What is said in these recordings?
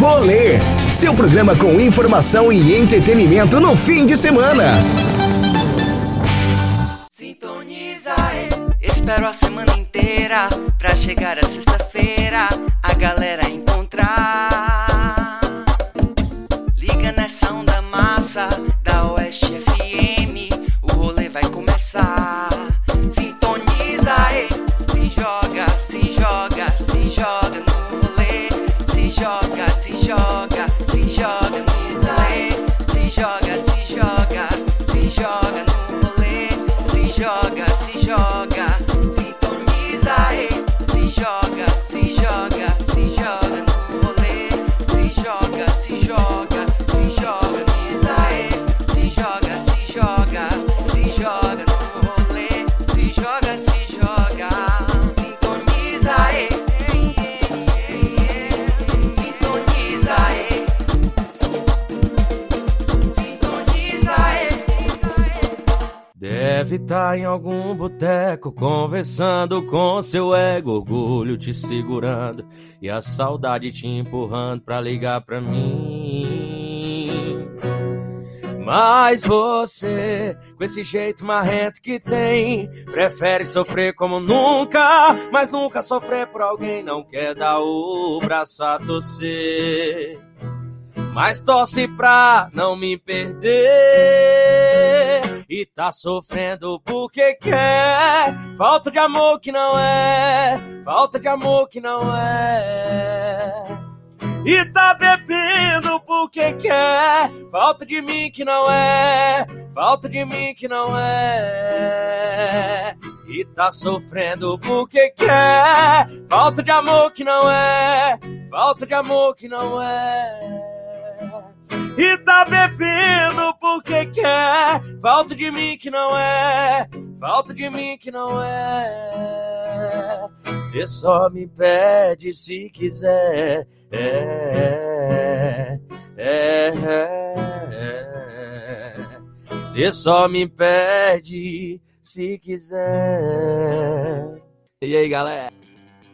Rolê, seu programa com informação e entretenimento no fim de semana. Sintoniza, espero a semana inteira pra chegar a sexta-feira a galera encontrar. Liga nessa onda massa da Oeste FM, o rolê vai começar. Deve estar em algum boteco conversando com seu ego, orgulho te segurando e a saudade te empurrando pra ligar pra mim. Mas você, com esse jeito marrento que tem, prefere sofrer como nunca, mas nunca sofrer por alguém, não quer dar o braço a torcer mas torce pra não me perder. E tá sofrendo porque quer. Falta de amor que não é, falta de amor que não é. E tá bebendo porque quer. Falta de mim que não é, falta de mim que não é. E tá sofrendo porque quer. Falta de amor que não é, falta de amor que não é. E tá bebendo porque quer. Falta de mim que não é. Falta de mim que não é. Cê só me pede se quiser. É, é, é. Cê só me pede se quiser. E aí, galera?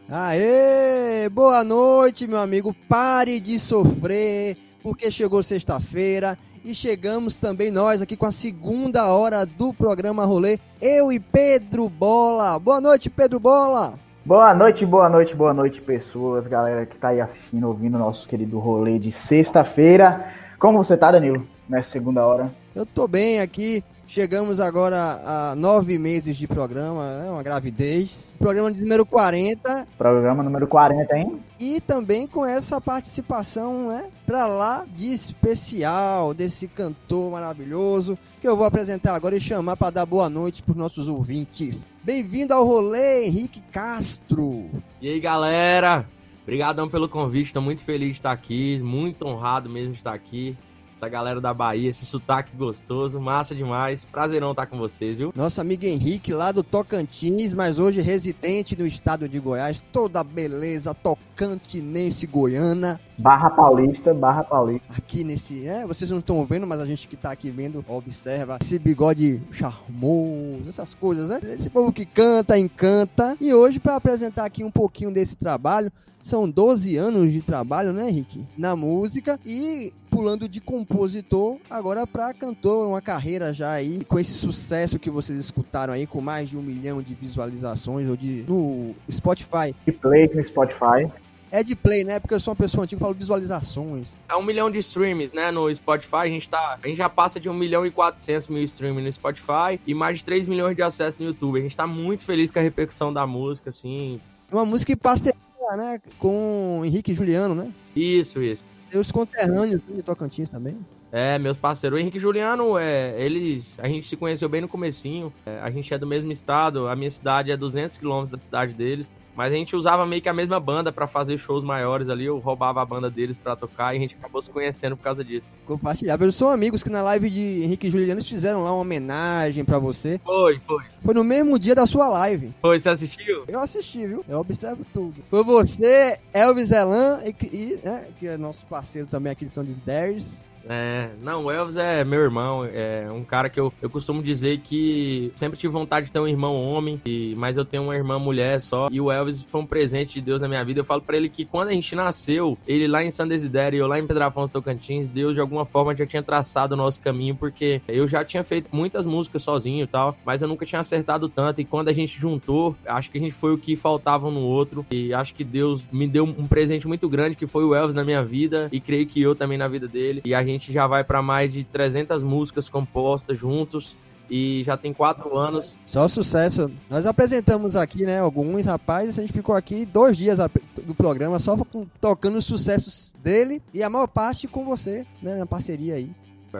Aê! Boa noite, meu amigo. Pare de sofrer, porque chegou sexta-feira e chegamos também nós aqui com a segunda hora do programa Rolê. Eu e Pedro Bola. Boa noite, Pedro Bola. Boa noite, boa noite, boa noite, pessoas, galera que tá aí assistindo, ouvindo o nosso querido rolê de sexta-feira. Como você tá, Danilo, nessa segunda hora? Eu tô bem aqui. Chegamos agora a nove meses de programa, né? uma gravidez. Programa de número 40. Programa número 40, hein? E também com essa participação, né? Pra lá de especial desse cantor maravilhoso que eu vou apresentar agora e chamar para dar boa noite pros nossos ouvintes. Bem-vindo ao rolê, Henrique Castro. E aí, galera? Obrigadão pelo convite, tô muito feliz de estar aqui, muito honrado mesmo de estar aqui. Essa galera da Bahia, esse sotaque gostoso, massa demais. Prazerão estar com vocês, viu? Nosso amigo Henrique lá do Tocantins, mas hoje residente no estado de Goiás, toda beleza tocantinense goiana. Barra Paulista, Barra Paulista. Aqui nesse, é, vocês não estão vendo, mas a gente que tá aqui vendo, observa esse bigode charmoso, essas coisas, né? Esse povo que canta, encanta. E hoje para apresentar aqui um pouquinho desse trabalho, são 12 anos de trabalho, né, Henrique? Na música e pulando de compositor agora para cantor, uma carreira já aí com esse sucesso que vocês escutaram aí com mais de um milhão de visualizações ou de no Spotify. De play no Spotify. É de play, né? Porque eu sou uma pessoa antiga, falo visualizações. É um milhão de streams, né? No Spotify, a gente tá. A gente já passa de um milhão e quatrocentos mil streams no Spotify e mais de 3 milhões de acessos no YouTube. A gente tá muito feliz com a repercussão da música, assim. É uma música que passa né? Com Henrique e Juliano, né? Isso, isso. E os conterrâneos de Tocantins também. É, meus parceiros. O Henrique e Juliano, é, eles. A gente se conheceu bem no comecinho. É, a gente é do mesmo estado. A minha cidade é 200 quilômetros da cidade deles. Mas a gente usava meio que a mesma banda pra fazer shows maiores ali. Eu roubava a banda deles pra tocar e a gente acabou se conhecendo por causa disso. Compartilhar. Eu sou amigos que na live de Henrique e Juliano eles fizeram lá uma homenagem pra você. Foi, foi. Foi no mesmo dia da sua live. Foi, você assistiu? Eu assisti, viu? Eu observo tudo. Foi você, Elvis Elan, e, e, né, que é nosso parceiro também aqui de São Desders. É, não, o Elvis é meu irmão, é um cara que eu, eu costumo dizer que sempre tive vontade de ter um irmão homem, e, mas eu tenho uma irmã mulher só, e o Elvis foi um presente de Deus na minha vida. Eu falo para ele que quando a gente nasceu, ele lá em San Desidério, eu lá em Pedro Afonso Tocantins, Deus de alguma forma já tinha traçado o nosso caminho, porque eu já tinha feito muitas músicas sozinho e tal, mas eu nunca tinha acertado tanto, e quando a gente juntou, acho que a gente foi o que faltava um no outro, e acho que Deus me deu um presente muito grande, que foi o Elvis na minha vida, e creio que eu também na vida dele, e a gente gente já vai para mais de 300 músicas compostas juntos e já tem quatro anos. Só sucesso. Nós apresentamos aqui, né, alguns rapazes, a gente ficou aqui dois dias do programa só tocando os sucessos dele e a maior parte com você, né, na parceria aí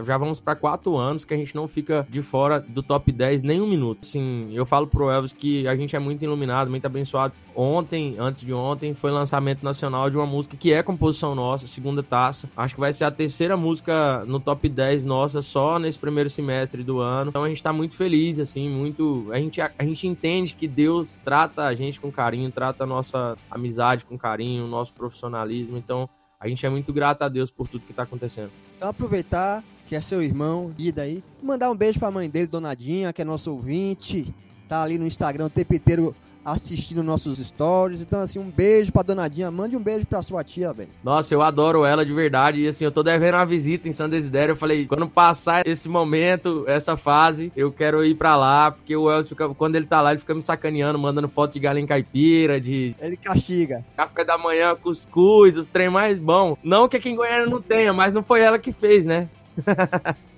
já vamos para quatro anos que a gente não fica de fora do top 10 nem um minuto. Sim, eu falo pro Elvis que a gente é muito iluminado, muito abençoado. Ontem, antes de ontem, foi lançamento nacional de uma música que é composição nossa, segunda taça. Acho que vai ser a terceira música no top 10 nossa só nesse primeiro semestre do ano. Então a gente tá muito feliz, assim, muito. A gente, a, a gente entende que Deus trata a gente com carinho, trata a nossa amizade com carinho, o nosso profissionalismo. Então a gente é muito grato a Deus por tudo que tá acontecendo. Então aproveitar que é seu irmão, e daí. Mandar um beijo pra mãe dele, Donadinha, que é nosso ouvinte. Tá ali no Instagram o tempo inteiro assistindo nossos stories. Então, assim, um beijo pra Donadinha. Mande um beijo pra sua tia, velho. Nossa, eu adoro ela de verdade. E assim, eu tô devendo uma visita em San Desidério. Eu falei, quando passar esse momento, essa fase, eu quero ir pra lá. Porque o Elcio, fica, quando ele tá lá, ele fica me sacaneando, mandando foto de galinha caipira, de. Ele castiga. Café da manhã, cuscuz, os trem mais bom. Não que aqui em Goiânia não tenha, mas não foi ela que fez, né?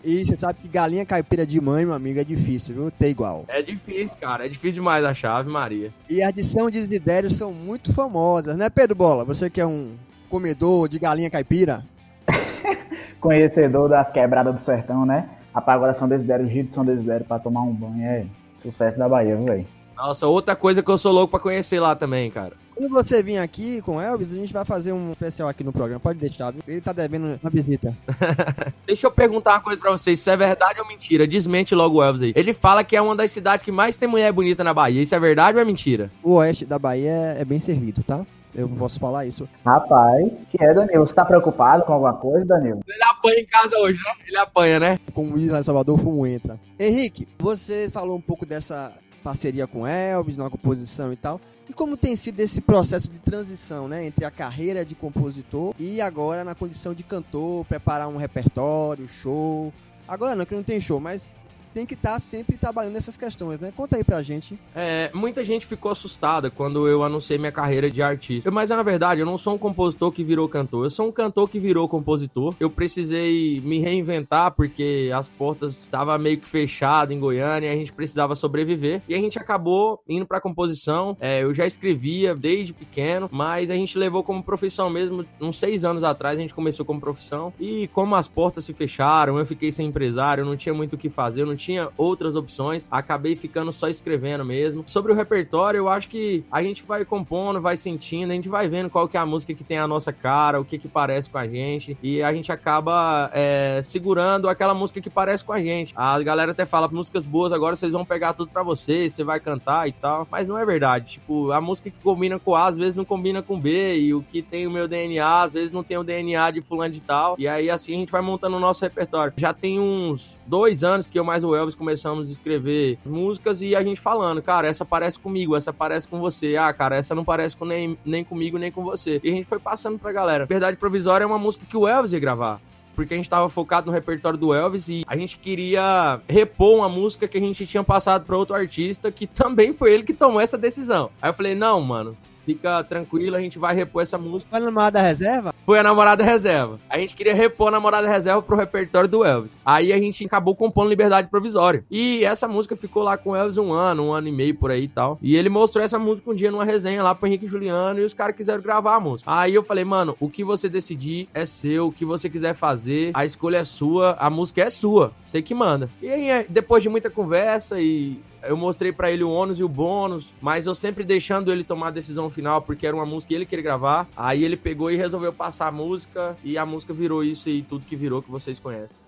E você sabe que galinha caipira de mãe, meu amigo, é difícil, viu? Ter igual. É difícil, cara. É difícil demais a chave, Maria. E as de São Desidério são muito famosas, né, Pedro Bola? Você que é um comedor de galinha caipira? Conhecedor das quebradas do sertão, né? Rapaz, agora São Desidério, Rio de São Desidério pra tomar um banho é sucesso da Bahia, velho. Nossa, outra coisa que eu sou louco pra conhecer lá também, cara. Quando você vir aqui com o Elvis, a gente vai fazer um especial aqui no programa. Pode deixar? Ele tá devendo uma visita. Deixa eu perguntar uma coisa pra vocês: se é verdade ou mentira? Desmente logo o Elvis aí. Ele fala que é uma das cidades que mais tem mulher bonita na Bahia. Isso é verdade ou é mentira? O oeste da Bahia é bem servido, tá? Eu posso falar isso. Rapaz, que é, Danilo? Você tá preocupado com alguma coisa, Danilo? Ele apanha em casa hoje, né? Ele apanha, né? Como diz lá em Salvador, fumo entra. Henrique, você falou um pouco dessa parceria com Elvis, na composição e tal. E como tem sido esse processo de transição, né, entre a carreira de compositor e agora na condição de cantor, preparar um repertório, show. Agora não, que não tem show, mas tem que estar tá sempre trabalhando nessas questões, né? Conta aí pra gente. É, muita gente ficou assustada quando eu anunciei minha carreira de artista. Mas na verdade, eu não sou um compositor que virou cantor, eu sou um cantor que virou compositor. Eu precisei me reinventar porque as portas estavam meio que fechadas em Goiânia a gente precisava sobreviver. E a gente acabou indo pra composição. É, eu já escrevia desde pequeno, mas a gente levou como profissão mesmo. Uns seis anos atrás a gente começou como profissão. E como as portas se fecharam, eu fiquei sem empresário, eu não tinha muito o que fazer, eu não tinha outras opções, acabei ficando só escrevendo mesmo. Sobre o repertório, eu acho que a gente vai compondo, vai sentindo, a gente vai vendo qual que é a música que tem a nossa cara, o que que parece com a gente, e a gente acaba é, segurando aquela música que parece com a gente. A galera até fala, músicas boas agora vocês vão pegar tudo para vocês, você vai cantar e tal, mas não é verdade. Tipo, a música que combina com A, às vezes não combina com B, e o que tem o meu DNA, às vezes não tem o DNA de fulano de tal, e aí assim a gente vai montando o nosso repertório. Já tem uns dois anos que eu mais o Elvis começamos a escrever músicas e a gente falando, cara, essa parece comigo, essa parece com você. Ah, cara, essa não parece com nem, nem comigo, nem com você. E a gente foi passando pra galera. Verdade Provisória é uma música que o Elvis ia gravar porque a gente tava focado no repertório do Elvis e a gente queria repor uma música que a gente tinha passado para outro artista que também foi ele que tomou essa decisão. Aí eu falei: "Não, mano, Fica tranquilo, a gente vai repor essa música. Foi a namorada reserva? Foi a namorada reserva. A gente queria repor a namorada reserva pro repertório do Elvis. Aí a gente acabou compondo Liberdade Provisória. E essa música ficou lá com o Elvis um ano, um ano e meio por aí e tal. E ele mostrou essa música um dia numa resenha lá pro Henrique Juliano e os caras quiseram gravar a música. Aí eu falei, mano, o que você decidir é seu, o que você quiser fazer, a escolha é sua, a música é sua, você que manda. E aí, depois de muita conversa e eu mostrei para ele o ônus e o bônus, mas eu sempre deixando ele tomar a decisão final, porque era uma música que ele queria gravar. Aí ele pegou e resolveu passar a música, e a música virou isso e tudo que virou que vocês conhecem.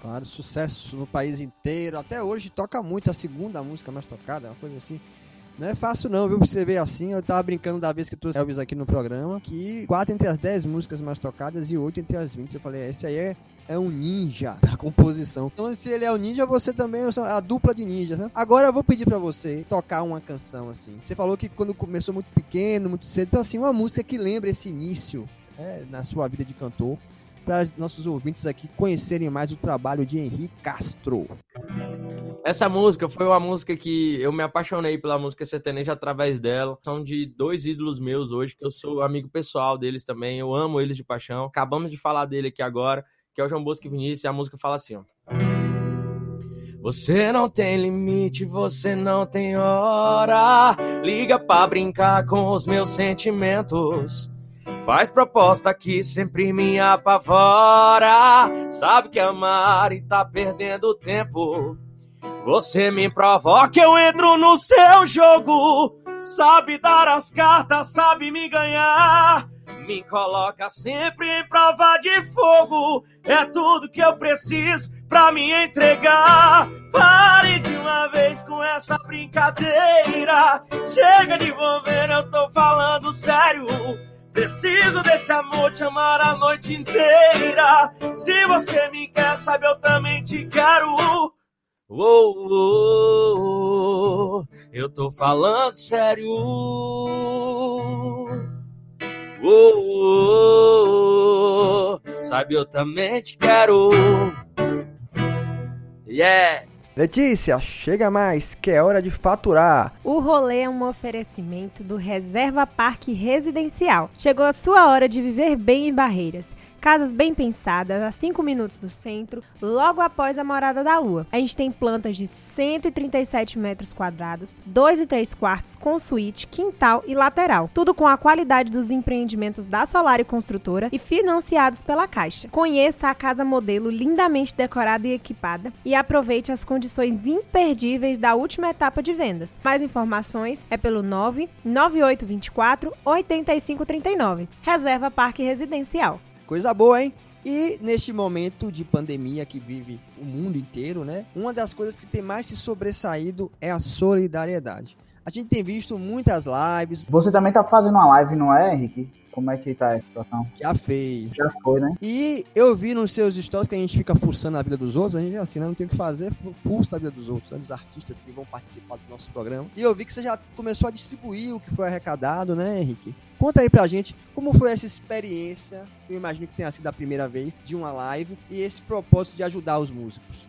Claro, sucesso no país inteiro. Até hoje toca muito a segunda música mais tocada, uma coisa assim. Não é fácil não, viu, escrever assim. Eu tava brincando da vez que trouxe Elvis aqui no programa, que quatro entre as 10 músicas mais tocadas e oito entre as 20. Eu falei, esse aí é, é um ninja da composição. Então, se ele é um ninja, você também é a dupla de ninjas, né? Agora eu vou pedir para você tocar uma canção assim. Você falou que quando começou muito pequeno, muito cedo, então assim, uma música que lembra esse início né, na sua vida de cantor para nossos ouvintes aqui conhecerem mais o trabalho de Henrique Castro. Essa música foi uma música que eu me apaixonei pela música sertaneja através dela. São de dois ídolos meus hoje, que eu sou amigo pessoal deles também. Eu amo eles de paixão. Acabamos de falar dele aqui agora, que é o João Bosco e Vinícius, e a música fala assim, ó. Você não tem limite, você não tem hora. Liga pra brincar com os meus sentimentos. Faz proposta que sempre me apavora. Sabe que amar e tá perdendo tempo. Você me provoca, eu entro no seu jogo. Sabe dar as cartas, sabe me ganhar. Me coloca sempre em prova de fogo. É tudo que eu preciso pra me entregar. Pare de uma vez com essa brincadeira. Chega de envolver, eu tô falando sério. Preciso desse amor, te amar a noite inteira. Se você me quer, sabe, eu também te quero. Oh, oh, oh, eu tô falando sério. Oh, sabe, eu também te quero. Yeah. Letícia, chega mais, que é hora de faturar. O rolê é um oferecimento do Reserva Parque Residencial. Chegou a sua hora de viver bem em Barreiras. Casas bem pensadas, a 5 minutos do centro, logo após a morada da lua. A gente tem plantas de 137 metros quadrados, 2 e 3 quartos com suíte, quintal e lateral. Tudo com a qualidade dos empreendimentos da Solar e Construtora e financiados pela Caixa. Conheça a casa modelo lindamente decorada e equipada e aproveite as condições imperdíveis da última etapa de vendas. Mais informações é pelo 99824 8539. Reserva Parque Residencial. Coisa boa, hein? E neste momento de pandemia que vive o mundo inteiro, né? Uma das coisas que tem mais se sobressaído é a solidariedade. A gente tem visto muitas lives. Você também tá fazendo uma live, não é, Henrique? Como é que tá a situação? Já fez. Já foi, né? E eu vi nos seus stories que a gente fica forçando a vida dos outros. A gente assim, né? não tem o que fazer, força a vida dos outros, né? dos artistas que vão participar do nosso programa. E eu vi que você já começou a distribuir o que foi arrecadado, né, Henrique? Conta aí pra gente como foi essa experiência, eu imagino que tenha sido a primeira vez, de uma live e esse propósito de ajudar os músicos.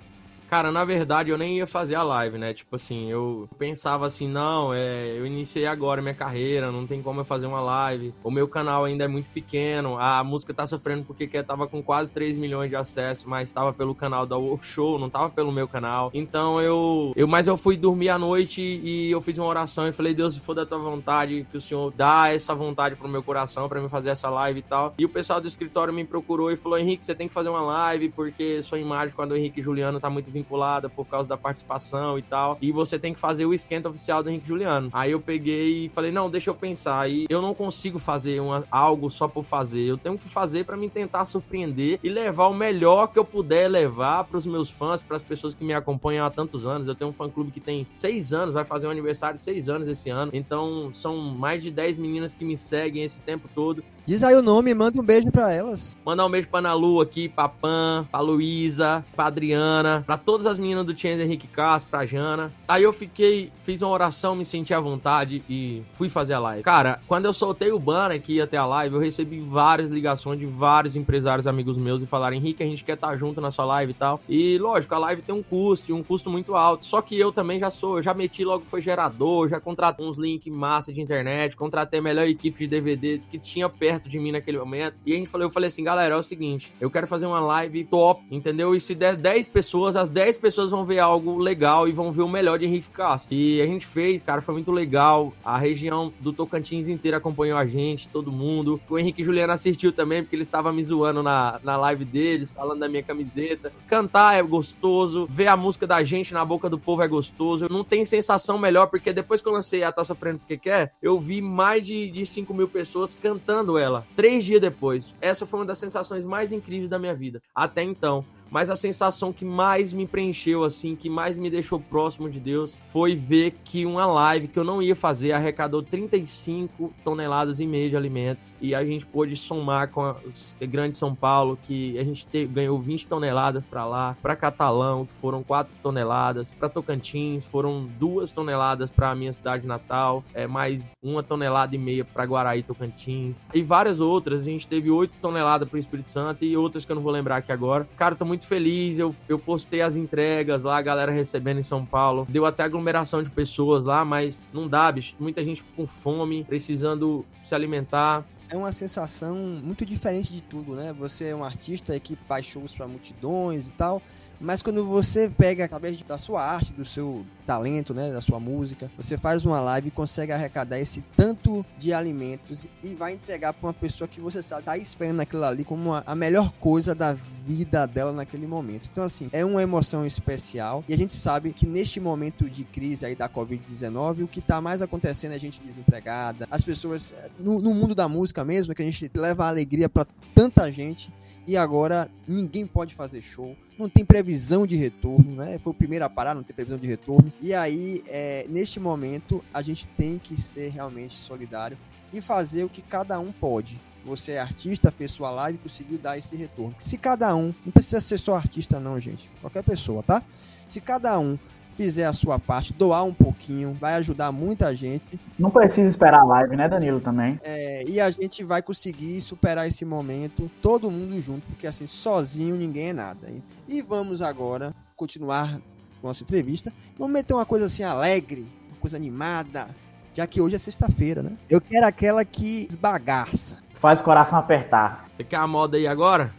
Cara, na verdade eu nem ia fazer a live, né? Tipo assim, eu pensava assim, não, é, eu iniciei agora minha carreira, não tem como eu fazer uma live. O meu canal ainda é muito pequeno, a música tá sofrendo porque que tava com quase 3 milhões de acessos, mas tava pelo canal da Workshow, não tava pelo meu canal. Então eu, eu mas eu fui dormir à noite e eu fiz uma oração e falei, Deus, se for da tua vontade, que o Senhor dá essa vontade pro meu coração para me fazer essa live e tal. E o pessoal do escritório me procurou e falou, Henrique, você tem que fazer uma live porque sua imagem com a do Henrique Juliano tá muito vinculada por causa da participação e tal. E você tem que fazer o esquenta oficial do Henrique Juliano. Aí eu peguei e falei, não, deixa eu pensar. E eu não consigo fazer uma, algo só por fazer. Eu tenho que fazer para me tentar surpreender e levar o melhor que eu puder levar para os meus fãs, para as pessoas que me acompanham há tantos anos. Eu tenho um fã clube que tem seis anos, vai fazer um aniversário de seis anos esse ano. Então são mais de dez meninas que me seguem esse tempo todo. Diz aí o nome e manda um beijo para elas. Mandar um beijo pra Ana Lu aqui, pra Pan, pra Luísa, pra Adriana, pra todas as meninas do Chance Henrique Castro, pra Jana. Aí eu fiquei, fiz uma oração, me senti à vontade e fui fazer a live. Cara, quando eu soltei o banner que ia ter a live, eu recebi várias ligações de vários empresários amigos meus e falaram: Henrique, a gente quer estar tá junto na sua live e tal. E lógico, a live tem um custo, e um custo muito alto. Só que eu também já sou, eu já meti logo foi gerador, já contratei uns links massa de internet, contratei a melhor equipe de DVD que tinha perto de mim naquele momento. E a gente falou, eu falei assim, galera, é o seguinte, eu quero fazer uma live top, entendeu? E se der 10 pessoas, as 10 pessoas vão ver algo legal e vão ver o melhor de Henrique Castro. E a gente fez, cara, foi muito legal. A região do Tocantins inteira acompanhou a gente, todo mundo. O Henrique Juliano assistiu também, porque ele estava me zoando na, na live deles, falando da minha camiseta. Cantar é gostoso, ver a música da gente na boca do povo é gostoso. Não tem sensação melhor, porque depois que eu lancei a Tá Sofrendo Porque Quer, eu vi mais de, de 5 mil pessoas cantando ela. Três dias depois. Essa foi uma das sensações mais incríveis da minha vida. Até então. Mas a sensação que mais me preencheu, assim, que mais me deixou próximo de Deus, foi ver que uma live que eu não ia fazer arrecadou 35 toneladas e meia de alimentos e a gente pôde somar com a Grande São Paulo, que a gente te, ganhou 20 toneladas para lá, para Catalão, que foram 4 toneladas, para Tocantins foram 2 toneladas para a minha cidade natal, é, mais uma tonelada e meia para Guaraí, Tocantins, e várias outras. A gente teve 8 toneladas para o Espírito Santo e outras que eu não vou lembrar aqui agora. Cara, tô muito feliz. Eu, eu postei as entregas lá, a galera recebendo em São Paulo. Deu até aglomeração de pessoas lá, mas não dá, bicho. Muita gente com fome, precisando se alimentar é uma sensação muito diferente de tudo, né? Você é um artista que faz shows para multidões e tal, mas quando você pega através da sua arte, do seu talento, né, da sua música, você faz uma live e consegue arrecadar esse tanto de alimentos e vai entregar para uma pessoa que você sabe tá esperando aquilo ali como a melhor coisa da vida dela naquele momento. Então assim, é uma emoção especial e a gente sabe que neste momento de crise aí da COVID-19, o que tá mais acontecendo é gente desempregada, as pessoas no, no mundo da música mesmo, que a gente leva alegria para tanta gente e agora ninguém pode fazer show, não tem previsão de retorno, né? Foi o primeiro a parar, não tem previsão de retorno. E aí, é, neste momento, a gente tem que ser realmente solidário e fazer o que cada um pode. Você é artista, fez sua live e conseguiu dar esse retorno. Se cada um, não precisa ser só artista não, gente, qualquer pessoa, tá? Se cada um fizer a sua parte, doar um pouquinho, vai ajudar muita gente. Não precisa esperar a live, né, Danilo, também? É, e a gente vai conseguir superar esse momento, todo mundo junto, porque assim, sozinho ninguém é nada. Hein? E vamos agora continuar nossa entrevista. Vamos meter uma coisa assim alegre, uma coisa animada, já que hoje é sexta-feira, né? Eu quero aquela que esbagaça. Faz o coração apertar. Você quer a moda aí agora?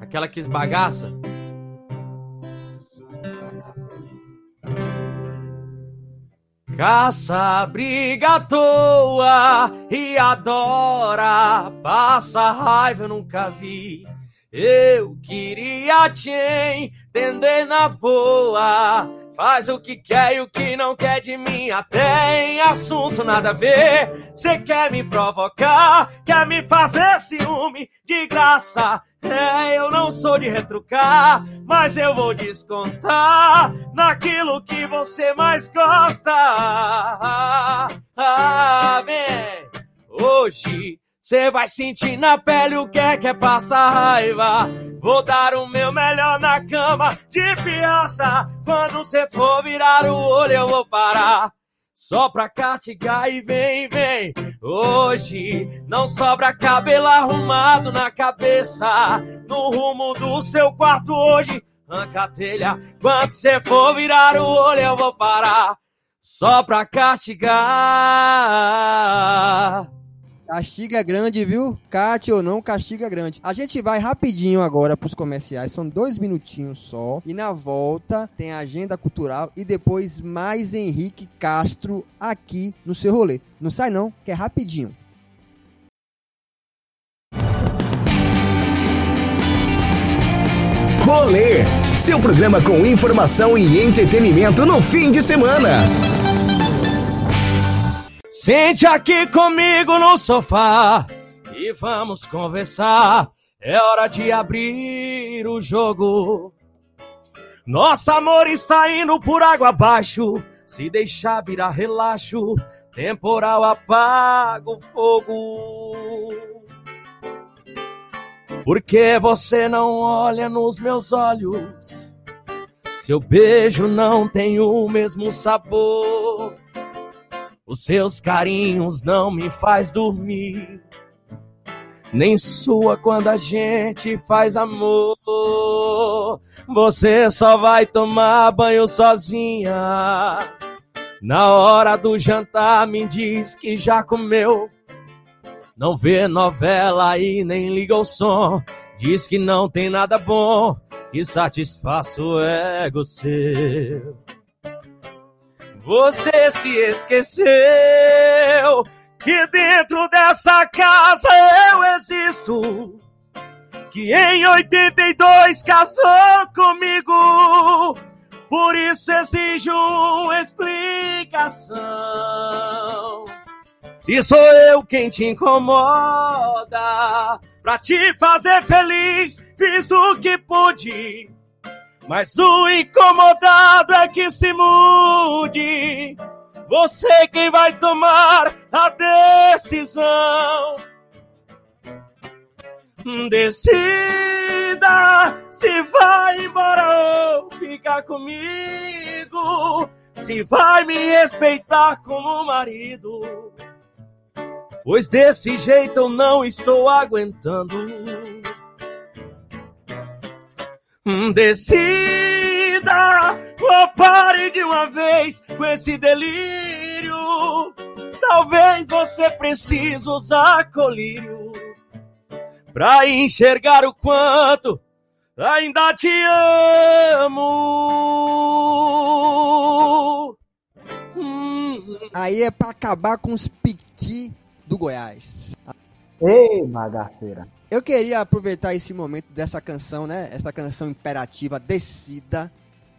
Aquela que esbagaça? Caça, briga à toa e adora. Passa raiva, eu nunca vi. Eu queria te entender na boa. Faz o que quer e o que não quer de mim. Até em assunto nada a ver. Cê quer me provocar, quer me fazer ciúme de graça. É, eu não sou de retrucar, mas eu vou descontar naquilo que você mais gosta. Bem, hoje você vai sentir na pele o que é que é passar raiva. Vou dar o meu melhor na cama de fiança. Quando você for virar o olho, eu vou parar. Só pra castigar e vem, vem. Hoje não sobra cabelo arrumado na cabeça. No rumo do seu quarto hoje, arranca a telha. Quando você for virar o olho, eu vou parar. Só pra castigar. Castiga grande, viu? Cate ou não, castiga grande. A gente vai rapidinho agora pros comerciais, são dois minutinhos só. E na volta tem a agenda cultural e depois mais Henrique Castro aqui no seu rolê. Não sai não, que é rapidinho. Rolê, seu programa com informação e entretenimento no fim de semana. Sente aqui comigo no sofá e vamos conversar. É hora de abrir o jogo. Nosso amor está indo por água abaixo. Se deixar virar relaxo, temporal apaga o fogo. Por que você não olha nos meus olhos? Seu beijo não tem o mesmo sabor. Os seus carinhos não me faz dormir. Nem sua quando a gente faz amor. Você só vai tomar banho sozinha. Na hora do jantar me diz que já comeu. Não vê novela e nem liga o som. Diz que não tem nada bom que satisfaça o ego seu. Você se esqueceu que dentro dessa casa eu existo. Que em 82 casou comigo. Por isso exijo uma explicação. Se sou eu quem te incomoda, pra te fazer feliz. Fiz o que pude, mas o incomodado é que se mude. Você quem vai tomar a decisão. Decida se vai embora ou ficar comigo. Se vai me respeitar como marido. Pois desse jeito eu não estou aguentando. Decida ou pare de uma vez com esse delírio. Talvez você precise usar colírio pra enxergar o quanto ainda te amo. Hum. Aí é pra acabar com os piqui do Goiás. Ei, bagaceira. Eu queria aproveitar esse momento dessa canção, né? Essa canção imperativa, Decida,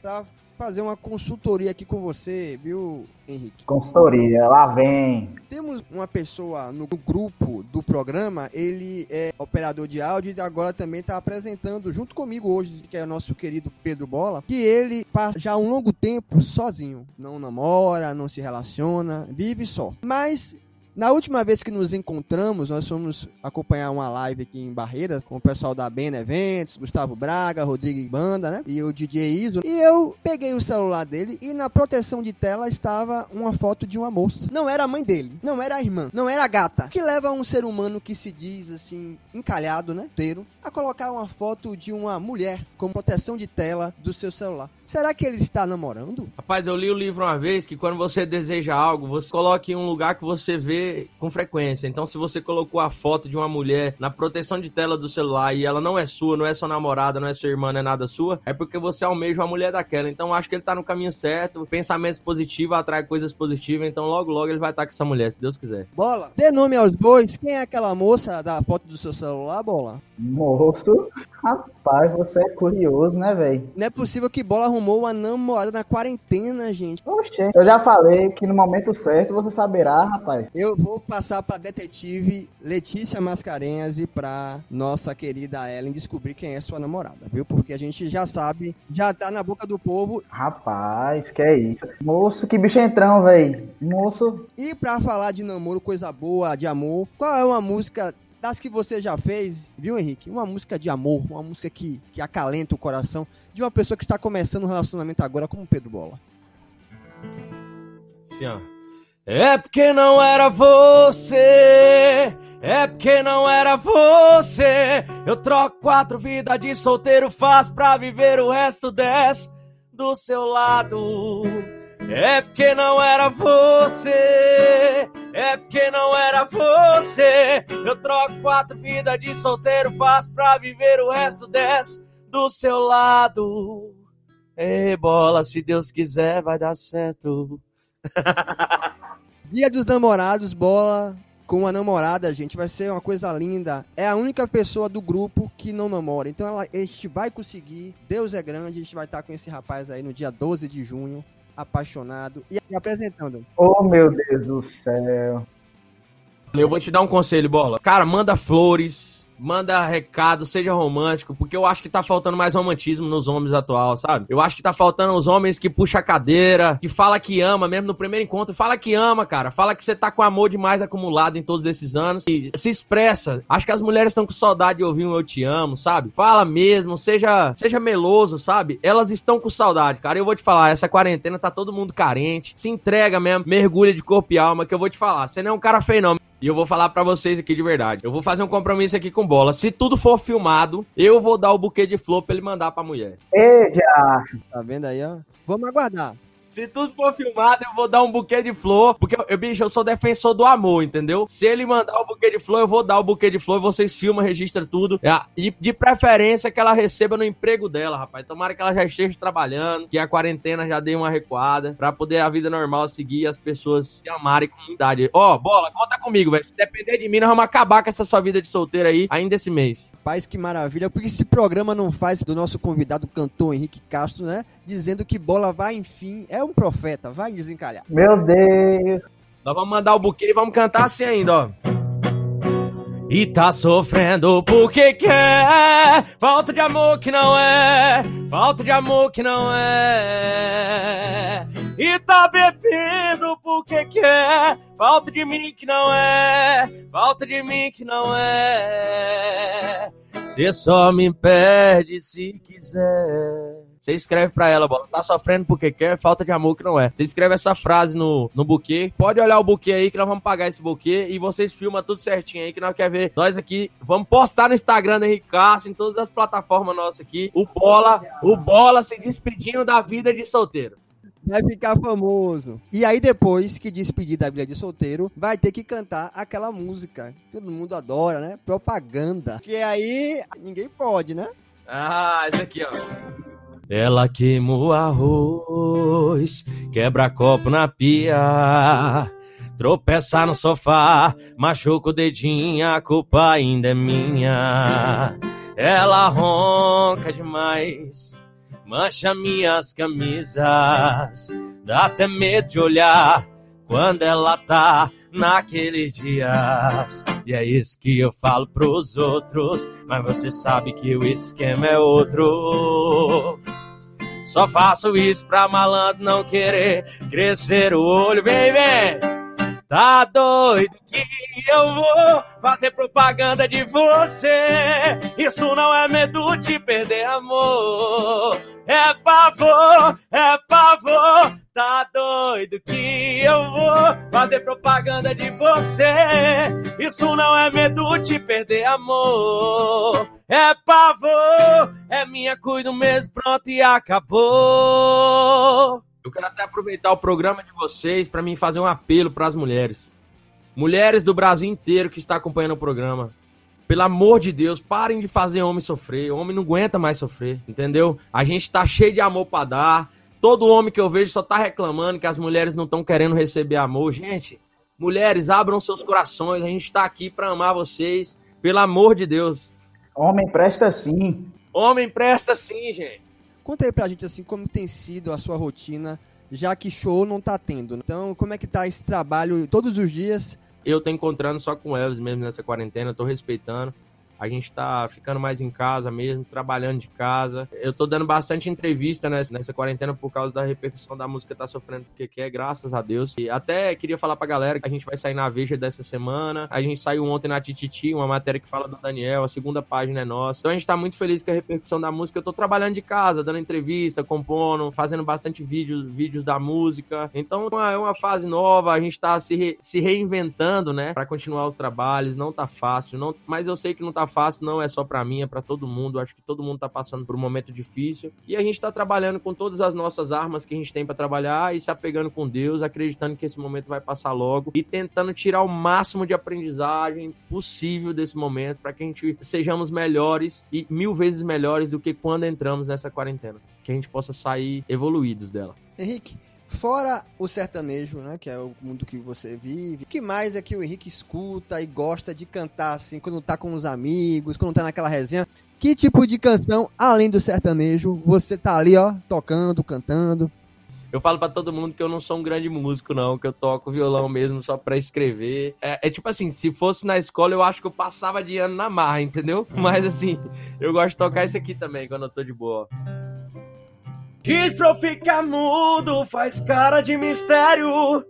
pra fazer uma consultoria aqui com você, viu, Henrique? Consultoria, lá vem. Temos uma pessoa no grupo do programa, ele é operador de áudio e agora também está apresentando junto comigo hoje, que é o nosso querido Pedro Bola, que ele passa já um longo tempo sozinho. Não namora, não se relaciona, vive só. Mas na última vez que nos encontramos, nós fomos acompanhar uma live aqui em Barreiras com o pessoal da Bena Eventos, Gustavo Braga, Rodrigo Banda, né? E o DJ Iso. E eu peguei o celular dele e na proteção de tela estava uma foto de uma moça. Não era a mãe dele, não era a irmã, não era a gata. Que leva um ser humano que se diz assim, encalhado, né? Inteiro, a colocar uma foto de uma mulher com proteção de tela do seu celular. Será que ele está namorando? Rapaz, eu li o livro uma vez que quando você deseja algo, você coloca em um lugar que você vê com frequência. Então, se você colocou a foto de uma mulher na proteção de tela do celular e ela não é sua, não é sua namorada, não é sua irmã, não é nada sua, é porque você almeja uma mulher daquela. Então, acho que ele tá no caminho certo. Pensamentos positivos atrai coisas positivas. Então, logo, logo ele vai estar com essa mulher, se Deus quiser. Bola, dê nome aos bois. Quem é aquela moça da foto do seu celular, Bola? Moço, rapaz, você é curioso, né, velho? Não é possível que Bola arrumou uma namorada na quarentena, gente. Oxê, eu já falei que no momento certo você saberá, rapaz. Eu vou passar pra detetive Letícia Mascarenhas e pra nossa querida Ellen descobrir quem é sua namorada, viu? Porque a gente já sabe, já tá na boca do povo. Rapaz, que é isso? Moço, que bicho entrão, velho. Moço. E pra falar de namoro, coisa boa, de amor, qual é uma música das que você já fez, viu, Henrique? Uma música de amor, uma música que, que acalenta o coração de uma pessoa que está começando um relacionamento agora, como Pedro Bola. Sim, ó. É porque não era você, é porque não era você. Eu troco quatro vidas de solteiro, faz pra viver o resto dez do seu lado. É porque não era você, é porque não era você. Eu troco quatro vidas de solteiro, faço pra viver o resto dez do seu lado. Ei, bola, se Deus quiser, vai dar certo. Dia dos namorados, bola com a namorada, gente, vai ser uma coisa linda. É a única pessoa do grupo que não namora. Então ela, a gente vai conseguir. Deus é grande, a gente vai estar com esse rapaz aí no dia 12 de junho apaixonado e apresentando. Oh, meu Deus do céu. Eu vou te dar um conselho, bola. Cara, manda flores, manda recado, seja romântico, porque eu acho que tá faltando mais romantismo nos homens atual, sabe? Eu acho que tá faltando os homens que puxa a cadeira, que fala que ama, mesmo no primeiro encontro, fala que ama, cara. Fala que você tá com amor demais acumulado em todos esses anos e se expressa. Acho que as mulheres estão com saudade de ouvir um eu te amo, sabe? Fala mesmo, seja, seja meloso, sabe? Elas estão com saudade, cara. Eu vou te falar, essa quarentena tá todo mundo carente. Se entrega mesmo, mergulha de corpo e alma, que eu vou te falar. Você não é um cara feio, não. E eu vou falar para vocês aqui de verdade. Eu vou fazer um compromisso aqui com bola. Se tudo for filmado, eu vou dar o buquê de flor pra ele mandar pra mulher. Ei, já. Tá vendo aí, ó? Vamos aguardar. Se tudo for filmado, eu vou dar um buquê de flor. Porque, eu, bicho, eu sou defensor do amor, entendeu? Se ele mandar o buquê de flor, eu vou dar o buquê de flor. Vocês filmam, registram tudo. É, e de preferência que ela receba no emprego dela, rapaz. Tomara que ela já esteja trabalhando, que a quarentena já dê uma recuada. Pra poder a vida normal seguir e as pessoas se amarem com idade. Ó, oh, bola, conta comigo, velho. Se depender de mim, nós vamos acabar com essa sua vida de solteiro aí ainda esse mês. Paz, que maravilha. Porque esse programa não faz do nosso convidado cantor Henrique Castro, né? Dizendo que bola vai, enfim, é um profeta, vai desencalhar. Meu Deus! Nós vamos mandar o buquê e vamos cantar assim ainda, ó. E tá sofrendo porque quer Falta de amor que não é Falta de amor que não é E tá bebendo porque quer Falta de mim que não é Falta de mim que não é Você só me perde se quiser você escreve pra ela, bola, tá sofrendo porque quer, falta de amor que não é. Você escreve essa frase no, no buquê. Pode olhar o buquê aí que nós vamos pagar esse buquê e vocês filmam tudo certinho aí que nós quer ver. Nós aqui vamos postar no Instagram do Henrique Castro, em todas as plataformas nossas aqui. O Bola, o Bola se despedindo da vida de solteiro vai ficar famoso. E aí, depois que despedir da vida de solteiro, vai ter que cantar aquela música. Que todo mundo adora, né? Propaganda. Que aí ninguém pode, né? Ah, esse aqui, ó. Ela queima o arroz, quebra copo na pia, tropeça no sofá, machuca o dedinho, a culpa ainda é minha. Ela ronca demais, mancha minhas camisas, dá até medo de olhar quando ela tá naqueles dias. E é isso que eu falo pros outros, mas você sabe que o esquema é outro. Só faço isso pra malandro não querer crescer o olho, vem. Tá doido que eu vou fazer propaganda de você. Isso não é medo de perder amor. É pavor, é pavor. Tá doido que eu vou fazer propaganda de você. Isso não é medo de perder amor. É pavor, é minha, cuido mesmo, pronto e acabou. Eu quero até aproveitar o programa de vocês para mim fazer um apelo para as mulheres. Mulheres do Brasil inteiro que está acompanhando o programa. Pelo amor de Deus, parem de fazer homem sofrer. O homem não aguenta mais sofrer, entendeu? A gente tá cheio de amor para dar Todo homem que eu vejo só tá reclamando que as mulheres não estão querendo receber amor. Gente, mulheres, abram seus corações. A gente tá aqui para amar vocês. Pelo amor de Deus. Homem presta sim. Homem presta sim, gente. Conta aí pra gente assim como tem sido a sua rotina, já que show não tá tendo. Então, como é que tá esse trabalho todos os dias? Eu tô encontrando só com o Elvis mesmo nessa quarentena, tô respeitando. A gente tá ficando mais em casa mesmo, trabalhando de casa. Eu tô dando bastante entrevista nessa, nessa quarentena por causa da repercussão da música Tá Sofrendo Porque Quer, graças a Deus. E até queria falar pra galera que a gente vai sair na Veja dessa semana. A gente saiu ontem na Tititi, uma matéria que fala do Daniel, a segunda página é nossa. Então a gente tá muito feliz com a repercussão da música. Eu tô trabalhando de casa, dando entrevista, compondo, fazendo bastante vídeos, vídeos da música. Então é uma fase nova, a gente tá se, re, se reinventando, né, para continuar os trabalhos. Não tá fácil, não, mas eu sei que não tá fácil, não é só para mim, é para todo mundo. Acho que todo mundo tá passando por um momento difícil e a gente tá trabalhando com todas as nossas armas que a gente tem para trabalhar e se apegando com Deus, acreditando que esse momento vai passar logo e tentando tirar o máximo de aprendizagem possível desse momento para que a gente sejamos melhores e mil vezes melhores do que quando entramos nessa quarentena, que a gente possa sair evoluídos dela. Henrique, Fora o sertanejo, né, que é o mundo que você vive, o que mais é que o Henrique escuta e gosta de cantar assim, quando tá com os amigos, quando tá naquela resenha? Que tipo de canção, além do sertanejo, você tá ali, ó, tocando, cantando? Eu falo para todo mundo que eu não sou um grande músico, não, que eu toco violão mesmo só pra escrever. É, é, tipo assim, se fosse na escola, eu acho que eu passava de ano na marra, entendeu? Mas assim, eu gosto de tocar isso aqui também quando eu tô de boa. Diz pra eu ficar mudo, faz cara de mistério.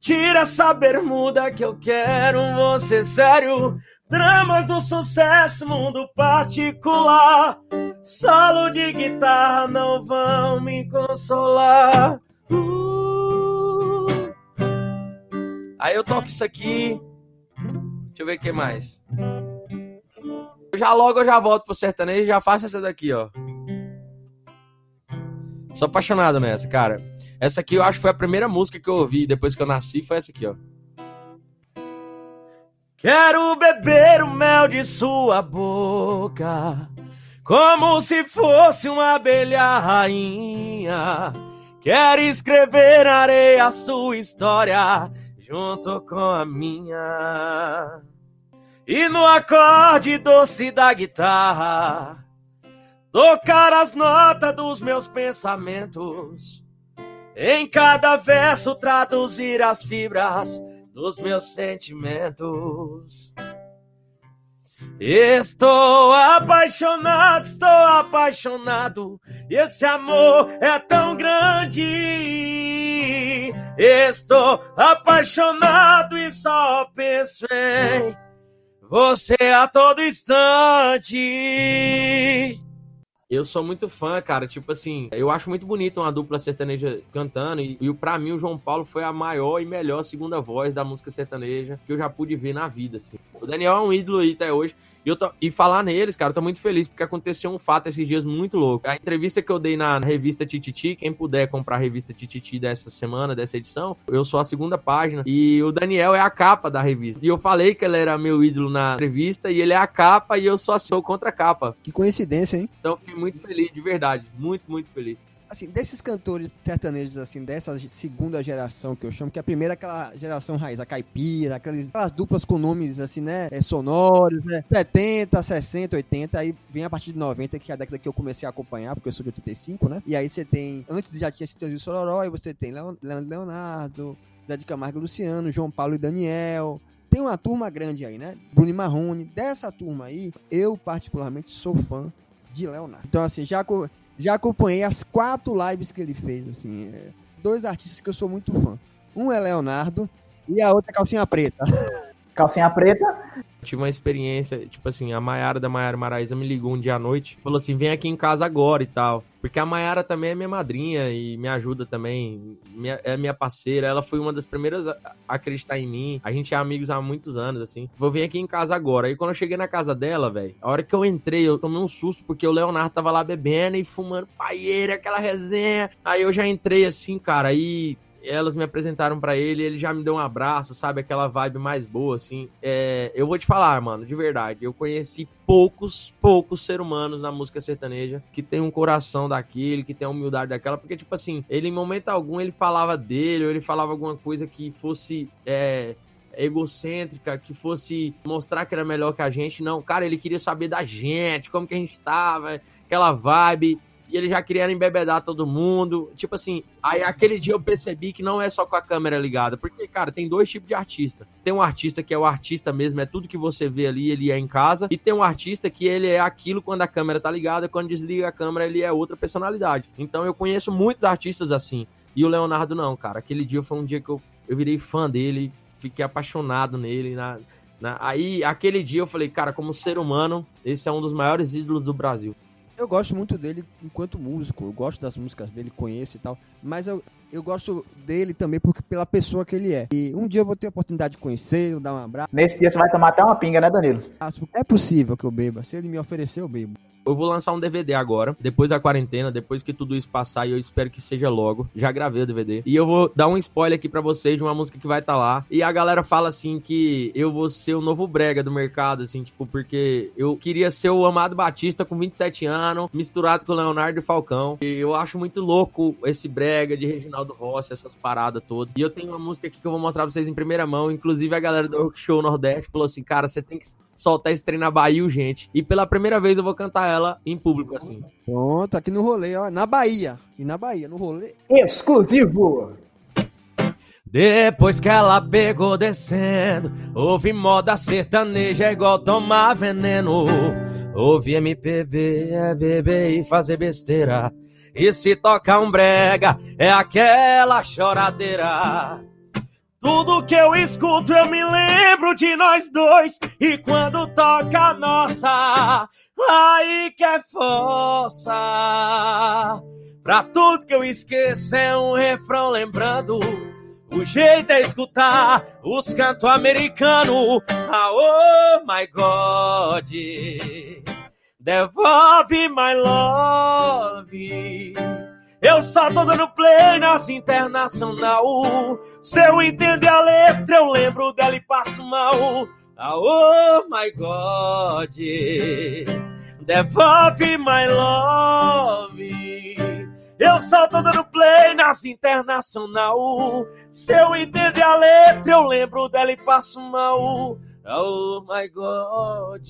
Tira essa bermuda que eu quero você sério. Dramas do sucesso, mundo particular. Solo de guitarra não vão me consolar. Uh. Aí eu toco isso aqui. Deixa eu ver o que mais. Já logo eu já volto pro sertanejo e já faço essa daqui, ó. Sou apaixonado nessa, cara. Essa aqui eu acho que foi a primeira música que eu ouvi depois que eu nasci, foi essa aqui, ó. Quero beber o mel de sua boca, como se fosse uma abelha rainha. Quero escrever na areia a sua história, junto com a minha. E no acorde doce da guitarra, tocar as notas dos meus pensamentos. Em cada verso traduzir as fibras dos meus sentimentos. Estou apaixonado, estou apaixonado. Esse amor é tão grande. Estou apaixonado e só penso em você a todo instante. Eu sou muito fã, cara. Tipo assim, eu acho muito bonito uma dupla sertaneja cantando. E, e para mim, o João Paulo foi a maior e melhor segunda voz da música sertaneja que eu já pude ver na vida, assim. O Daniel é um ídolo aí até hoje. E, tô, e falar neles, cara, eu tô muito feliz porque aconteceu um fato esses dias muito louco. A entrevista que eu dei na revista Tititi, quem puder comprar a revista Tititi dessa semana, dessa edição, eu sou a segunda página. E o Daniel é a capa da revista. E eu falei que ele era meu ídolo na entrevista e ele é a capa e eu só sou contra a capa. Que coincidência, hein? Então eu fiquei muito feliz, de verdade. Muito, muito feliz assim, desses cantores sertanejos, assim, dessa segunda geração que eu chamo, que a primeira é aquela geração raiz, a caipira, aquelas, aquelas duplas com nomes, assim, né, é, sonoros, né, 70, 60, 80, aí vem a partir de 90, que é a década que eu comecei a acompanhar, porque eu sou de 85, né, e aí você tem, antes já tinha Citãozinho Sororó, e você tem Leonardo, Zé de Camargo Luciano, João Paulo e Daniel, tem uma turma grande aí, né? Bruno Marrone. Dessa turma aí, eu particularmente sou fã de Leonardo. Então, assim, já, já acompanhei as quatro lives que ele fez, assim. É, dois artistas que eu sou muito fã. Um é Leonardo e a outra é Calcinha Preta. Calcinha Preta? Tive uma experiência, tipo assim, a Maiara da Maiara Maraíza me ligou um dia à noite, falou assim: vem aqui em casa agora e tal. Porque a Maiara também é minha madrinha e me ajuda também, é minha parceira. Ela foi uma das primeiras a acreditar em mim. A gente é amigos há muitos anos, assim. Vou vir aqui em casa agora. E quando eu cheguei na casa dela, velho, a hora que eu entrei, eu tomei um susto, porque o Leonardo tava lá bebendo e fumando paieira, aquela resenha. Aí eu já entrei assim, cara, aí elas me apresentaram para ele, ele já me deu um abraço, sabe? Aquela vibe mais boa, assim. É, eu vou te falar, mano, de verdade. Eu conheci poucos, poucos seres humanos na música sertaneja que tem um coração daquele, que tem a humildade daquela, porque, tipo assim, ele em momento algum ele falava dele, ou ele falava alguma coisa que fosse. É, egocêntrica, que fosse mostrar que era melhor que a gente. Não, cara, ele queria saber da gente, como que a gente tava, aquela vibe e ele já queria embebedar todo mundo. Tipo assim, aí aquele dia eu percebi que não é só com a câmera ligada, porque, cara, tem dois tipos de artista. Tem um artista que é o artista mesmo, é tudo que você vê ali, ele é em casa, e tem um artista que ele é aquilo quando a câmera tá ligada, quando desliga a câmera, ele é outra personalidade. Então eu conheço muitos artistas assim. E o Leonardo não, cara. Aquele dia foi um dia que eu, eu virei fã dele, fiquei apaixonado nele, na, aí, aquele dia eu falei, cara, como ser humano, esse é um dos maiores ídolos do Brasil. Eu gosto muito dele enquanto músico, eu gosto das músicas dele, conheço e tal, mas eu, eu gosto dele também porque pela pessoa que ele é. E um dia eu vou ter a oportunidade de conhecer, dar um abraço. Nesse dia você vai tomar até uma pinga, né, Danilo? É possível que eu beba. Se ele me oferecer, eu bebo. Eu vou lançar um DVD agora, depois da quarentena, depois que tudo isso passar, e eu espero que seja logo. Já gravei o DVD. E eu vou dar um spoiler aqui para vocês de uma música que vai estar tá lá. E a galera fala assim que eu vou ser o novo brega do mercado, assim, tipo, porque eu queria ser o Amado Batista com 27 anos, misturado com o Leonardo Falcão. E eu acho muito louco esse brega de Reginaldo Rossi, essas paradas todas. E eu tenho uma música aqui que eu vou mostrar pra vocês em primeira mão. Inclusive, a galera do Rock Show Nordeste falou assim: cara, você tem que soltar esse trem na Bahia, gente. E pela primeira vez eu vou cantar ela em público, assim. Pronto, aqui no rolê, ó. Na Bahia. E na Bahia, no rolê. Exclusivo! Depois que ela pegou descendo, ouvi moda sertaneja igual tomar veneno. Ouvi MPB, é beber e fazer besteira. E se tocar um brega, é aquela choradeira. Tudo que eu escuto eu me lembro de nós dois. E quando toca a nossa, aí que é força. Pra tudo que eu esqueço é um refrão lembrando. O jeito é escutar os cantos americanos. Ah, oh my God. Devolve my love. Eu só tô dando play nas internacional. Se eu entender a letra, eu lembro dela e passo mal. Ah, oh my God, devolve my love. Eu tô dando play nas internacional. Se eu entender a letra, eu lembro dela e passo mal. Oh my God,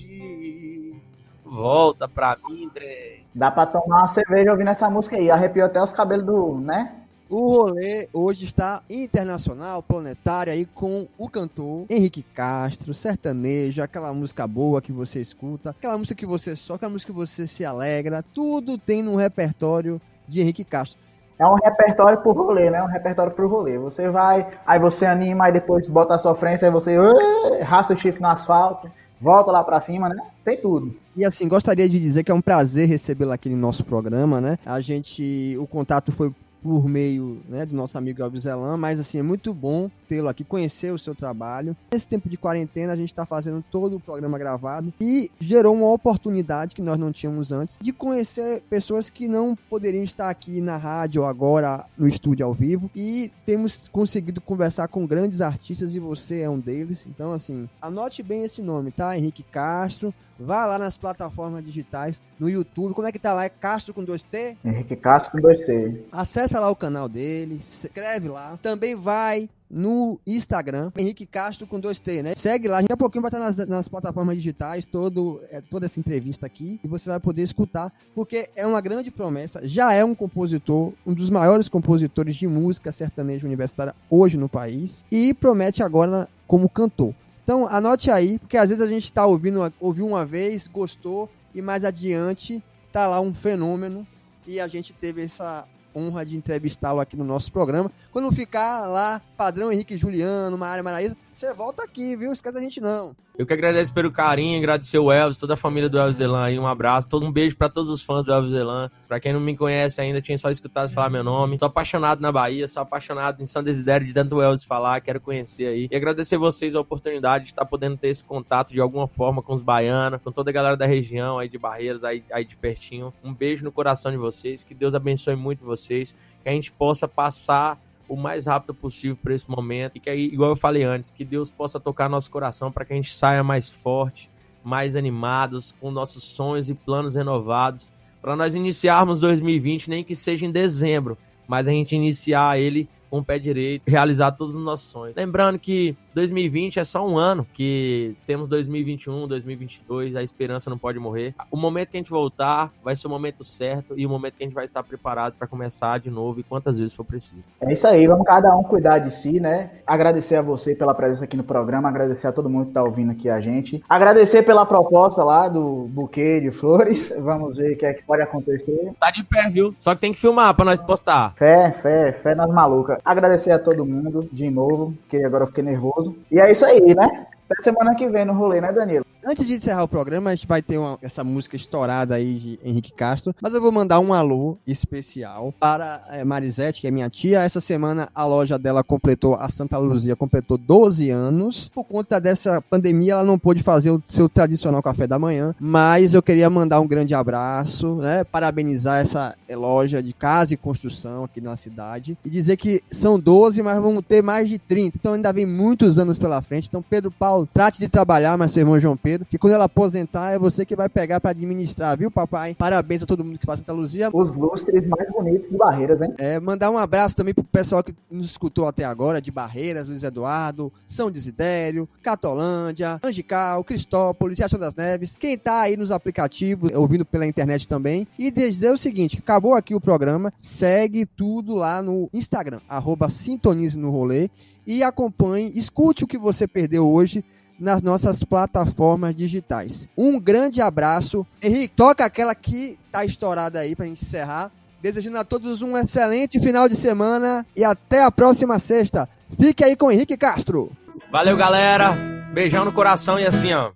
volta pra mim, André. Dá pra tomar uma cerveja ouvindo essa música aí. Arrepiou até os cabelos do, né? O rolê hoje está internacional, planetário aí com o cantor Henrique Castro, sertanejo, aquela música boa que você escuta, aquela música que você só, aquela música que você se alegra, tudo tem no repertório de Henrique Castro. É um repertório pro rolê, né? Um repertório pro rolê. Você vai, aí você anima, aí depois bota a sofrência, aí você uh, raça o chifre no asfalto, volta lá pra cima, né? Tem tudo. E assim, gostaria de dizer que é um prazer recebê-lo aqui no nosso programa, né? A gente, o contato foi por meio né, do nosso amigo Elvis Zelan, mas assim, é muito bom tê-lo aqui, conhecer o seu trabalho. Nesse tempo de quarentena, a gente está fazendo todo o programa gravado e gerou uma oportunidade que nós não tínhamos antes de conhecer pessoas que não poderiam estar aqui na rádio ou agora no estúdio ao vivo e temos conseguido conversar com grandes artistas e você é um deles. Então, assim, anote bem esse nome, tá? Henrique Castro. Vá lá nas plataformas digitais, no YouTube. Como é que tá lá? É Castro com 2T? Henrique Castro com 2T. Acesse lá o canal dele, se inscreve lá. Também vai no Instagram, Henrique Castro com 2T, né? Segue lá, daqui a pouquinho vai estar nas, nas plataformas digitais todo, é, toda essa entrevista aqui e você vai poder escutar, porque é uma grande promessa, já é um compositor, um dos maiores compositores de música sertaneja universitária hoje no país e promete agora como cantor. Então anote aí, porque às vezes a gente está ouvindo, ouviu uma vez, gostou, e mais adiante tá lá um fenômeno e a gente teve essa honra de entrevistá-lo aqui no nosso programa. Quando ficar lá, padrão Henrique Juliano, Maria Maraísa, você volta aqui, viu? Esquece da gente não. Eu que agradeço pelo carinho, agradecer o Elvis, toda a família do Elvis Elan aí, um abraço, todo um beijo para todos os fãs do Elvis Elan. Pra quem não me conhece ainda, tinha só escutado falar meu nome. Sou apaixonado na Bahia, sou apaixonado em São Desidério de tanto o Elvis falar, quero conhecer aí. E agradecer vocês a oportunidade de estar podendo ter esse contato de alguma forma com os baianos, com toda a galera da região aí de Barreiras, aí, aí de pertinho. Um beijo no coração de vocês, que Deus abençoe muito vocês, que a gente possa passar o mais rápido possível para esse momento e que aí, igual eu falei antes, que Deus possa tocar nosso coração para que a gente saia mais forte, mais animados, com nossos sonhos e planos renovados, para nós iniciarmos 2020, nem que seja em dezembro, mas a gente iniciar ele com o pé direito, realizar todos os nossos sonhos. Lembrando que 2020 é só um ano, que temos 2021, 2022, a esperança não pode morrer. O momento que a gente voltar vai ser o momento certo e o momento que a gente vai estar preparado para começar de novo e quantas vezes for preciso. É isso aí, vamos cada um cuidar de si, né? Agradecer a você pela presença aqui no programa, agradecer a todo mundo que está ouvindo aqui a gente. Agradecer pela proposta lá do buquê de flores. Vamos ver o que é que pode acontecer. Tá de pé, viu? Só que tem que filmar para nós postar. Fé, fé, fé nas malucas. Agradecer a todo mundo de novo, que agora eu fiquei nervoso. E é isso aí, né? Até semana que vem no rolê, né, Danilo? Antes de encerrar o programa, a gente vai ter uma, essa música estourada aí de Henrique Castro, mas eu vou mandar um alô especial para é, Marisete, que é minha tia. Essa semana a loja dela completou, a Santa Luzia completou 12 anos. Por conta dessa pandemia, ela não pôde fazer o seu tradicional café da manhã, mas eu queria mandar um grande abraço, né, parabenizar essa loja de casa e construção aqui na cidade e dizer que são 12, mas vamos ter mais de 30, então ainda vem muitos anos pela frente. Então, Pedro Paulo, trate de trabalhar, mas seu irmão João Pedro, que quando ela aposentar é você que vai pegar para administrar, viu, papai? Parabéns a todo mundo que faz Santa Luzia. Os lustres mais bonitos de Barreiras, hein? É, mandar um abraço também pro pessoal que nos escutou até agora, de Barreiras, Luiz Eduardo, São Desidério, Catolândia, Angical, Cristópolis, Riachão das Neves, quem tá aí nos aplicativos, ouvindo pela internet também. E dizer o seguinte, acabou aqui o programa, segue tudo lá no Instagram, arroba Sintonize no Rolê, e acompanhe, escute o que você perdeu hoje nas nossas plataformas digitais. Um grande abraço. Henrique, toca aquela que tá estourada aí gente encerrar. Desejando a todos um excelente final de semana e até a próxima sexta. Fique aí com Henrique Castro. Valeu, galera. Beijão no coração e assim, ó.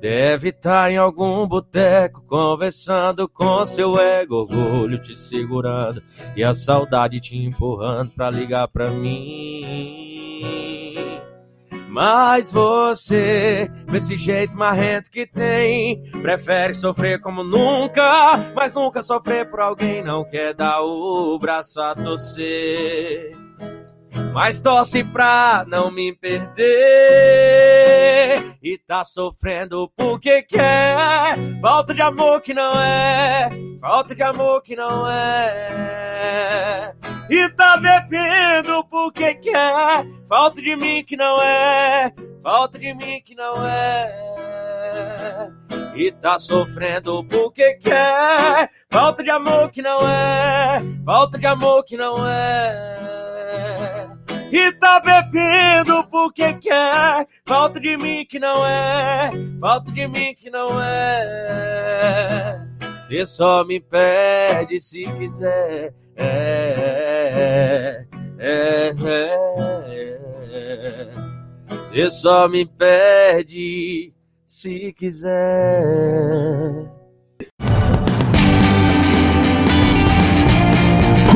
Deve estar tá em algum boteco conversando com seu ego, orgulho te segurando e a saudade te empurrando pra ligar pra mim. Mas você, com esse jeito marrento que tem, prefere sofrer como nunca, mas nunca sofrer por alguém, não quer dar o braço a torcer. Mas torce pra não me perder E tá sofrendo porque quer Falta de amor que não é Falta de amor que não é E tá bebendo porque quer Falta de mim que não é Falta de mim que não é e tá sofrendo porque quer. Falta de amor que não é, falta de amor que não é. E tá bebendo porque quer, falta de mim que não é, falta de mim que não é. Você só me perde se quiser. É, é, é, é. Você só me perde se quiser.